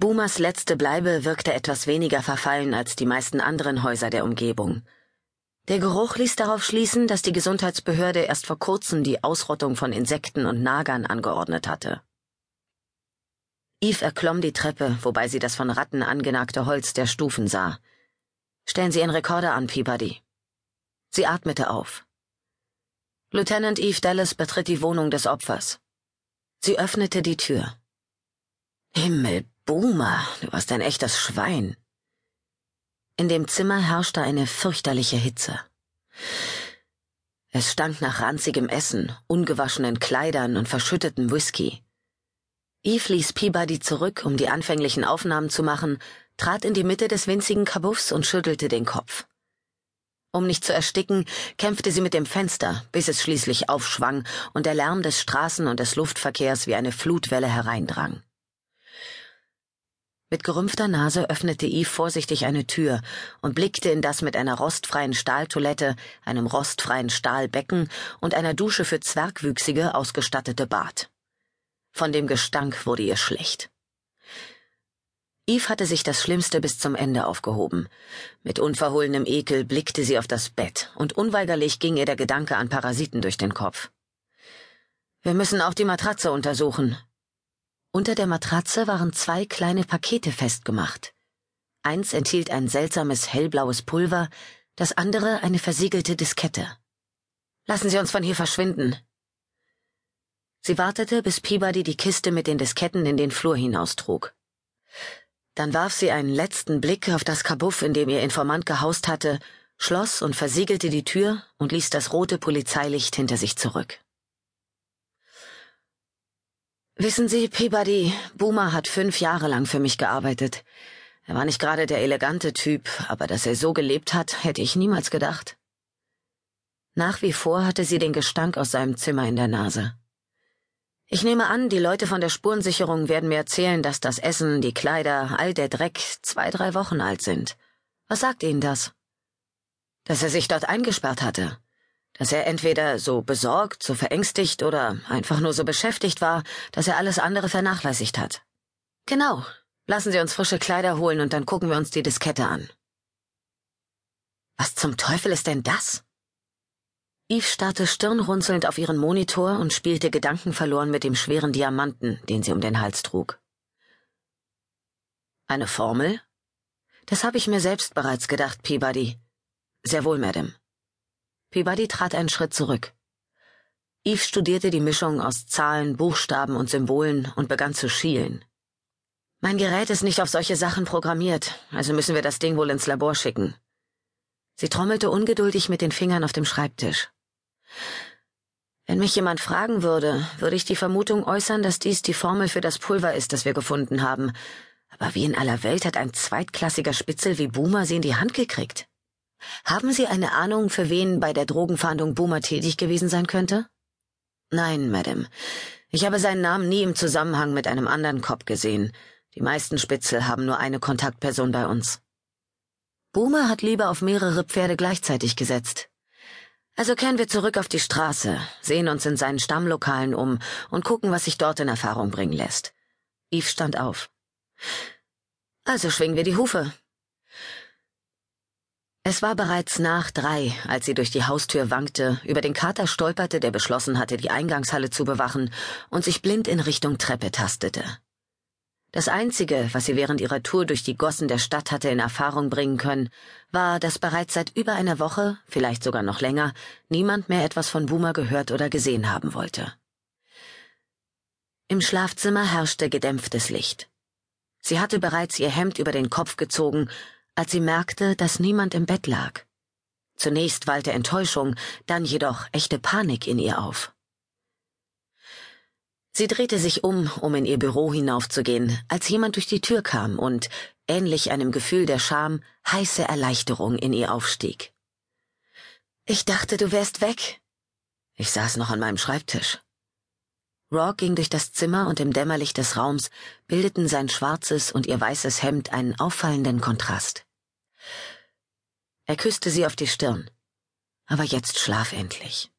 Boomers letzte Bleibe wirkte etwas weniger verfallen als die meisten anderen Häuser der Umgebung. Der Geruch ließ darauf schließen, dass die Gesundheitsbehörde erst vor kurzem die Ausrottung von Insekten und Nagern angeordnet hatte. Eve erklomm die Treppe, wobei sie das von Ratten angenagte Holz der Stufen sah. Stellen Sie Ihren Rekorder an, Peabody. Sie atmete auf. Lieutenant Eve Dallas betritt die Wohnung des Opfers. Sie öffnete die Tür. Himmel, Boomer, du warst ein echtes Schwein. In dem Zimmer herrschte eine fürchterliche Hitze. Es stank nach ranzigem Essen, ungewaschenen Kleidern und verschütteten Whisky. Eve ließ Peabody zurück, um die anfänglichen Aufnahmen zu machen, trat in die Mitte des winzigen Kabuffs und schüttelte den Kopf. Um nicht zu ersticken, kämpfte sie mit dem Fenster, bis es schließlich aufschwang und der Lärm des Straßen- und des Luftverkehrs wie eine Flutwelle hereindrang. Mit gerümpfter Nase öffnete Eve vorsichtig eine Tür und blickte in das mit einer rostfreien Stahltoilette, einem rostfreien Stahlbecken und einer Dusche für Zwergwüchsige ausgestattete Bad. Von dem Gestank wurde ihr schlecht. Eve hatte sich das Schlimmste bis zum Ende aufgehoben. Mit unverhohlenem Ekel blickte sie auf das Bett, und unweigerlich ging ihr der Gedanke an Parasiten durch den Kopf. Wir müssen auch die Matratze untersuchen. Unter der Matratze waren zwei kleine Pakete festgemacht. Eins enthielt ein seltsames hellblaues Pulver, das andere eine versiegelte Diskette. Lassen Sie uns von hier verschwinden, Sie wartete, bis Peabody die Kiste mit den Disketten in den Flur hinaustrug. Dann warf sie einen letzten Blick auf das Kabuff, in dem ihr Informant gehaust hatte, schloss und versiegelte die Tür und ließ das rote Polizeilicht hinter sich zurück. Wissen Sie, Peabody, Boomer hat fünf Jahre lang für mich gearbeitet. Er war nicht gerade der elegante Typ, aber dass er so gelebt hat, hätte ich niemals gedacht. Nach wie vor hatte sie den Gestank aus seinem Zimmer in der Nase. Ich nehme an, die Leute von der Spurensicherung werden mir erzählen, dass das Essen, die Kleider, all der Dreck zwei, drei Wochen alt sind. Was sagt Ihnen das? Dass er sich dort eingesperrt hatte. Dass er entweder so besorgt, so verängstigt oder einfach nur so beschäftigt war, dass er alles andere vernachlässigt hat. Genau. Lassen Sie uns frische Kleider holen und dann gucken wir uns die Diskette an. Was zum Teufel ist denn das? Eve starrte stirnrunzelnd auf ihren Monitor und spielte gedankenverloren mit dem schweren Diamanten, den sie um den Hals trug. Eine Formel? Das habe ich mir selbst bereits gedacht, Peabody. Sehr wohl, Madame. Peabody trat einen Schritt zurück. Eve studierte die Mischung aus Zahlen, Buchstaben und Symbolen und begann zu schielen. Mein Gerät ist nicht auf solche Sachen programmiert, also müssen wir das Ding wohl ins Labor schicken. Sie trommelte ungeduldig mit den Fingern auf dem Schreibtisch. Wenn mich jemand fragen würde, würde ich die Vermutung äußern, dass dies die Formel für das Pulver ist, das wir gefunden haben. Aber wie in aller Welt hat ein zweitklassiger Spitzel wie Boomer sie in die Hand gekriegt? Haben Sie eine Ahnung, für wen bei der Drogenfahndung Boomer tätig gewesen sein könnte? Nein, Madame. Ich habe seinen Namen nie im Zusammenhang mit einem anderen Cop gesehen. Die meisten Spitzel haben nur eine Kontaktperson bei uns. Boomer hat lieber auf mehrere Pferde gleichzeitig gesetzt. Also kehren wir zurück auf die Straße, sehen uns in seinen Stammlokalen um und gucken, was sich dort in Erfahrung bringen lässt. Eve stand auf. Also schwingen wir die Hufe. Es war bereits nach drei, als sie durch die Haustür wankte, über den Kater stolperte, der beschlossen hatte, die Eingangshalle zu bewachen, und sich blind in Richtung Treppe tastete. Das Einzige, was sie während ihrer Tour durch die Gossen der Stadt hatte in Erfahrung bringen können, war, dass bereits seit über einer Woche, vielleicht sogar noch länger, niemand mehr etwas von Boomer gehört oder gesehen haben wollte. Im Schlafzimmer herrschte gedämpftes Licht. Sie hatte bereits ihr Hemd über den Kopf gezogen, als sie merkte, dass niemand im Bett lag. Zunächst wallte Enttäuschung, dann jedoch echte Panik in ihr auf. Sie drehte sich um, um in ihr Büro hinaufzugehen, als jemand durch die Tür kam und, ähnlich einem Gefühl der Scham, heiße Erleichterung in ihr aufstieg. Ich dachte, du wärst weg. Ich saß noch an meinem Schreibtisch. Raw ging durch das Zimmer und im Dämmerlicht des Raums bildeten sein schwarzes und ihr weißes Hemd einen auffallenden Kontrast. Er küsste sie auf die Stirn. Aber jetzt schlaf endlich.